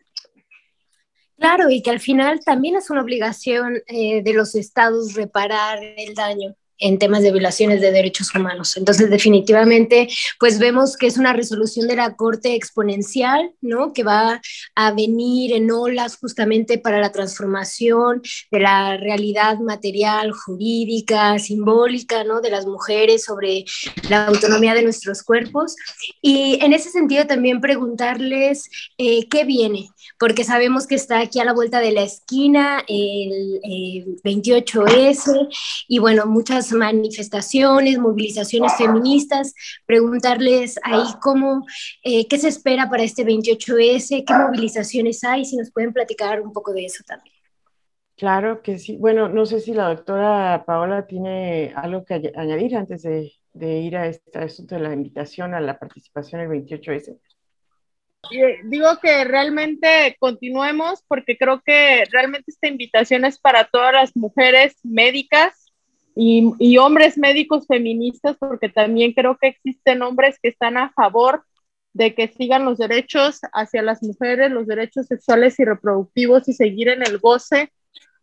Claro, y que al final también es una obligación eh, de los estados reparar el daño en temas de violaciones de derechos humanos. Entonces, definitivamente, pues vemos que es una resolución de la Corte exponencial, ¿no? Que va a venir en olas justamente para la transformación de la realidad material, jurídica, simbólica, ¿no? De las mujeres sobre la autonomía de nuestros cuerpos. Y en ese sentido también preguntarles eh, qué viene, porque sabemos que está aquí a la vuelta de la esquina el, el 28S y bueno, muchas manifestaciones, movilizaciones feministas, preguntarles ahí cómo, eh, qué se espera para este 28S, qué movilizaciones hay, si nos pueden platicar un poco de eso también. Claro que sí. Bueno, no sé si la doctora Paola tiene algo que añadir antes de, ir a este asunto de la invitación a la participación el 28S. Eh, digo que realmente continuemos porque creo que realmente esta invitación es para todas las mujeres médicas y, y hombres médicos feministas porque también creo que existen hombres que están a favor de que sigan los derechos hacia las mujeres, los derechos sexuales y reproductivos y seguir en el goce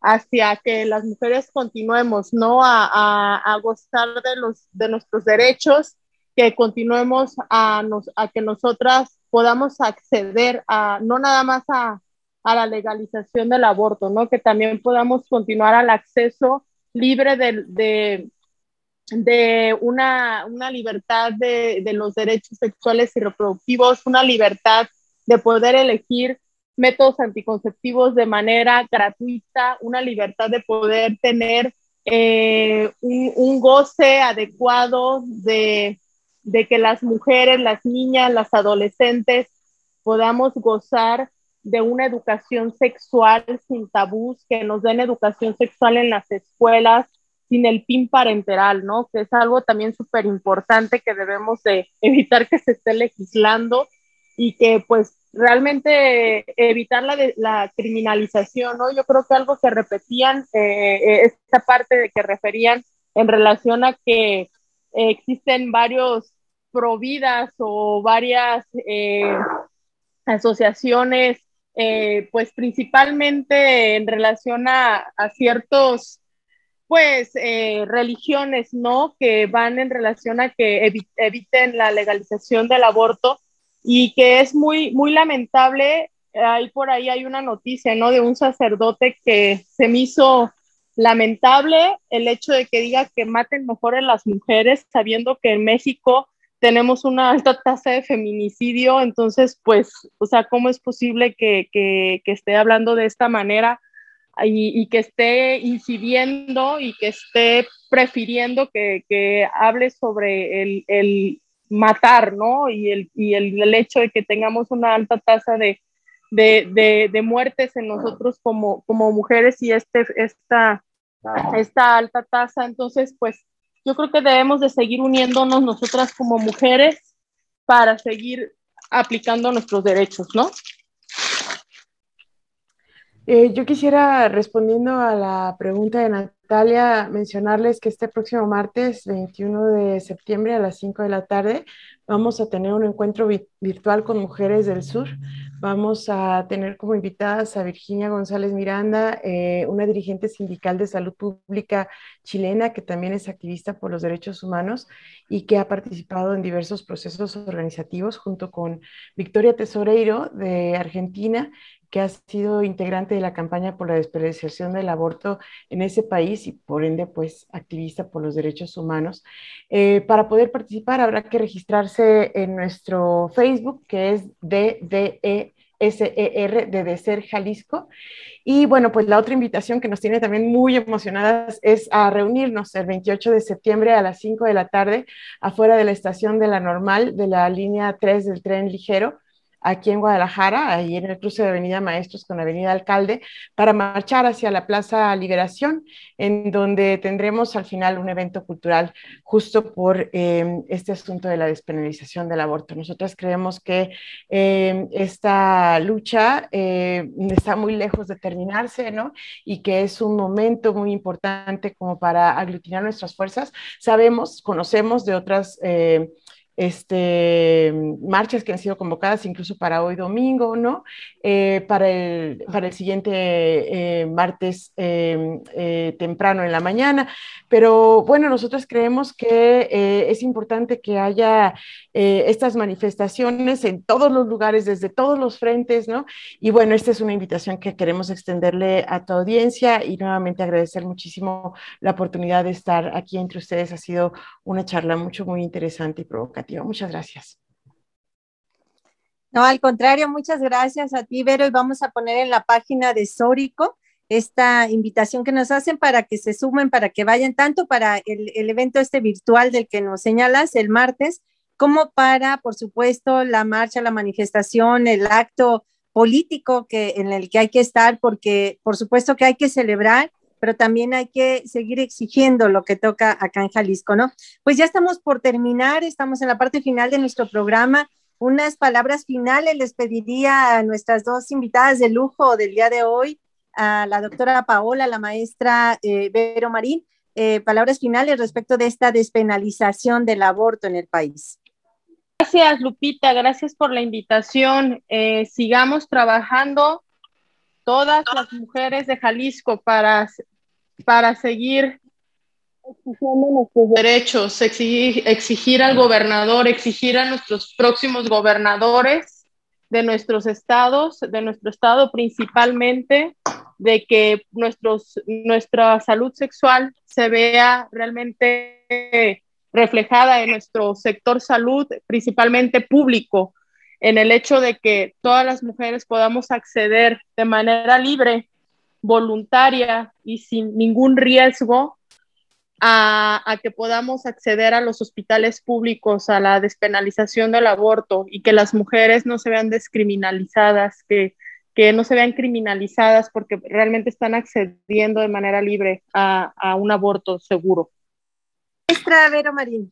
hacia que las mujeres continuemos, ¿no? A, a, a gozar de, los, de nuestros derechos, que continuemos a, nos, a que nosotras podamos acceder a, no nada más a, a la legalización del aborto, ¿no? Que también podamos continuar al acceso libre de, de, una, una, libertad de, de los derechos sexuales y reproductivos, una libertad de poder elegir métodos anticonceptivos de manera gratuita, una libertad de poder tener eh, un, goce adecuado de, de que las mujeres, las niñas, las adolescentes podamos gozar de una educación sexual sin tabús, que nos den educación sexual en las escuelas, sin el PIN parenteral, ¿no? Que es algo también súper importante que debemos de evitar que se esté legislando y que pues realmente evitar la, la criminalización, ¿no? Yo creo que algo que repetían, eh, eh, esta parte de que referían en relación a que existen varios providas o varias eh, asociaciones, pues principalmente en relación a, a ciertos pues religiones, ¿no? Que van en relación a que eviten la legalización del aborto y que es muy, muy lamentable. Ahí por ahí hay una noticia, ¿no? De un sacerdote que se me hizo lamentable el hecho de que diga que maten mejor a las mujeres, sabiendo que en México tenemos una alta tasa de feminicidio, entonces, pues, o sea, ¿cómo es posible que, que, que esté hablando de esta manera y, y, que esté incidiendo y que esté prefiriendo que, que hable sobre el, el, matar, ¿no? Y el, y el, hecho de que tengamos una alta tasa de, de, de, muertes en nosotros como, como mujeres y este, esta, esta alta tasa. Entonces, pues yo creo que debemos de seguir uniéndonos nosotras como mujeres para seguir aplicando nuestros derechos, ¿no? Eh, yo quisiera, respondiendo a la pregunta de Natalia, mencionarles que este próximo martes 21 de septiembre a las 5 de la tarde vamos a tener un encuentro virtual con mujeres del sur. Vamos a tener como invitadas a Virginia González Miranda, eh, una dirigente sindical de salud pública chilena que también es activista por los derechos humanos y que ha participado en diversos procesos organizativos junto con Victoria Tesoreiro de Argentina, que ha sido integrante de la campaña por la despenalización del aborto en ese país y por ende, pues, activista por los derechos humanos. Eh, para poder participar habrá que registrarse en nuestro Facebook, que es DDE. SER de Deser Jalisco. Y bueno, pues la otra invitación que nos tiene también muy emocionadas es a reunirnos el 28 de septiembre a las 5 de la tarde afuera de la estación de la normal de la línea 3 del tren ligero aquí en Guadalajara, ahí en el cruce de Avenida Maestros con Avenida Alcalde, para marchar hacia la Plaza Liberación, en donde tendremos al final un evento cultural justo por em, este asunto de la despenalización del aborto. Nosotras creemos que em, esta lucha em, está muy lejos de terminarse, ¿no? Y que es un momento muy importante como para aglutinar nuestras fuerzas. Sabemos, conocemos de otras este, marchas que han sido convocadas incluso para hoy domingo, ¿no? Eh, para, el, para el siguiente eh, martes em, eh, temprano en la mañana. Pero bueno, nosotros creemos que es importante que haya estas manifestaciones en todos los lugares, desde todos los frentes, ¿no? Y bueno, esta es una invitación que queremos extenderle a tu audiencia y nuevamente agradecer muchísimo la oportunidad de estar aquí entre ustedes. Ha sido una charla mucho, muy interesante y provocativa. Muchas gracias. No, al contrario, muchas gracias a ti, Vero, y vamos a poner en la página de Sórico esta invitación que nos hacen para que se sumen, para que vayan tanto para el, el, evento este virtual del que nos señalas el martes, como para, por supuesto, la marcha, la manifestación, el acto político que, en el que hay que estar, porque por supuesto que hay que celebrar, pero también hay que seguir exigiendo lo que toca acá en Jalisco, ¿no? Pues ya estamos por terminar, estamos en la parte final de nuestro programa. Unas palabras finales les pediría a nuestras dos invitadas de lujo del día de hoy, a la doctora Paola, la maestra eh, Vero Marín, eh, palabras finales respecto de esta despenalización del aborto en el país. Gracias, Lupita. Gracias por la invitación. Eh, sigamos trabajando todas las mujeres de Jalisco para, para seguir exigiendo nuestros derechos, exigir, exigir al gobernador, exigir a nuestros próximos gobernadores de nuestros estados, de nuestro estado principalmente, de que nuestros, nuestra salud sexual se vea realmente reflejada en nuestro sector salud, principalmente público, en el hecho de que todas las mujeres podamos acceder de manera libre, voluntaria y sin ningún riesgo a, que podamos acceder a los hospitales públicos, a la despenalización del aborto y que las mujeres no se vean descriminalizadas, que, no se vean criminalizadas porque realmente están accediendo de manera libre a, a un aborto seguro. Maestra Vero Marín.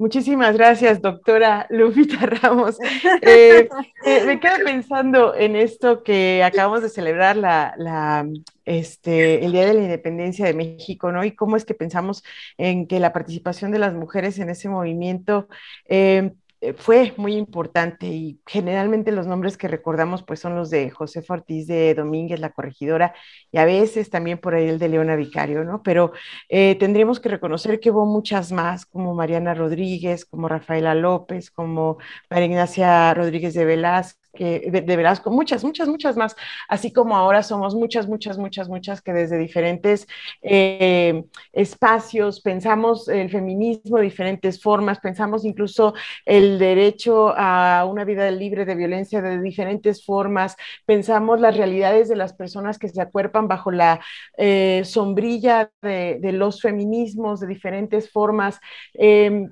Muchísimas gracias, doctora Lupita Ramos. Eh, eh, me quedo pensando en esto que acabamos de celebrar la, la, este, el Día de la Independencia de México, ¿no? Y cómo es que pensamos en que la participación de las mujeres en ese movimiento eh, eh, fue muy importante y generalmente los nombres que recordamos pues son los de José Ortiz de Domínguez, la corregidora, y a veces también por ahí el de Leona Vicario, ¿no? Pero eh, tendríamos que reconocer que hubo muchas más, como Mariana Rodríguez, como Rafaela López, como María Ignacia Rodríguez de Velázquez, de, de, Velasco, muchas, muchas, muchas más, así como ahora somos muchas, muchas, muchas, muchas que desde diferentes eh, espacios pensamos el feminismo de diferentes formas, pensamos incluso el derecho a una vida libre de violencia de diferentes formas, pensamos las realidades de las personas que se acuerpan bajo la eh, sombrilla de, los feminismos de diferentes formas. Eh,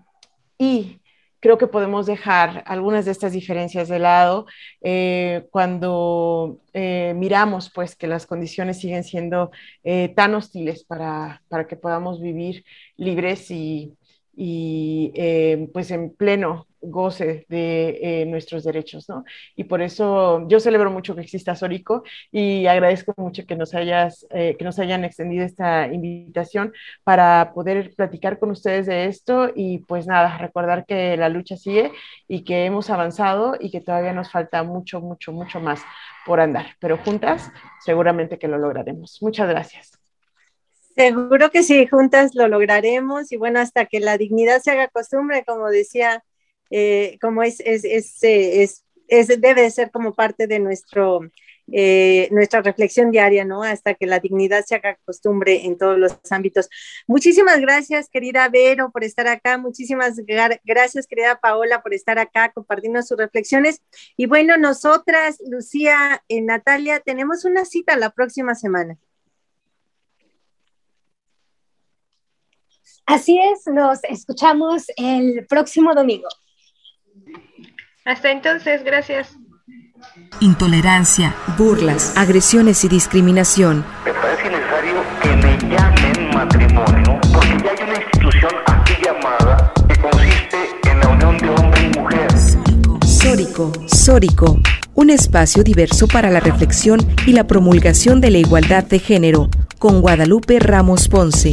y creo que podemos dejar algunas de estas diferencias de lado eh, cuando eh, miramos pues que las condiciones siguen siendo eh, tan hostiles para, para, que podamos vivir libres y, y eh, pues en pleno goce de eh, nuestros derechos, ¿no? Y por eso yo celebro mucho que exista Sorico y agradezco mucho que nos, hayas, eh, que nos hayan extendido esta invitación para poder platicar con ustedes de esto y pues nada, recordar que la lucha sigue y que hemos avanzado y que todavía nos falta mucho, mucho, mucho más por andar, pero juntas seguramente que lo lograremos. Muchas gracias. Seguro que sí, juntas lo lograremos y bueno, hasta que la dignidad se haga costumbre, como decía, eh, como es, es, es, es, debe ser como parte de nuestro, eh, nuestra reflexión diaria, ¿no? Hasta que la dignidad se haga costumbre en todos los ámbitos. Muchísimas gracias, querida Vero, por estar acá. Muchísimas gracias, querida Paola, por estar acá compartiendo sus reflexiones. Y bueno, nosotras, Lucía y Natalia, tenemos una cita la próxima semana. Así es, nos escuchamos el próximo domingo. Hasta entonces, gracias. Intolerancia, burlas, agresiones y discriminación. Me parece necesario que me llamen matrimonio porque ya hay una institución aquí llamada que consiste en la unión de hombre y mujer. Sórico, Sórico, un espacio diverso para la reflexión y la promulgación de la igualdad de género, con Guadalupe Ramos Ponce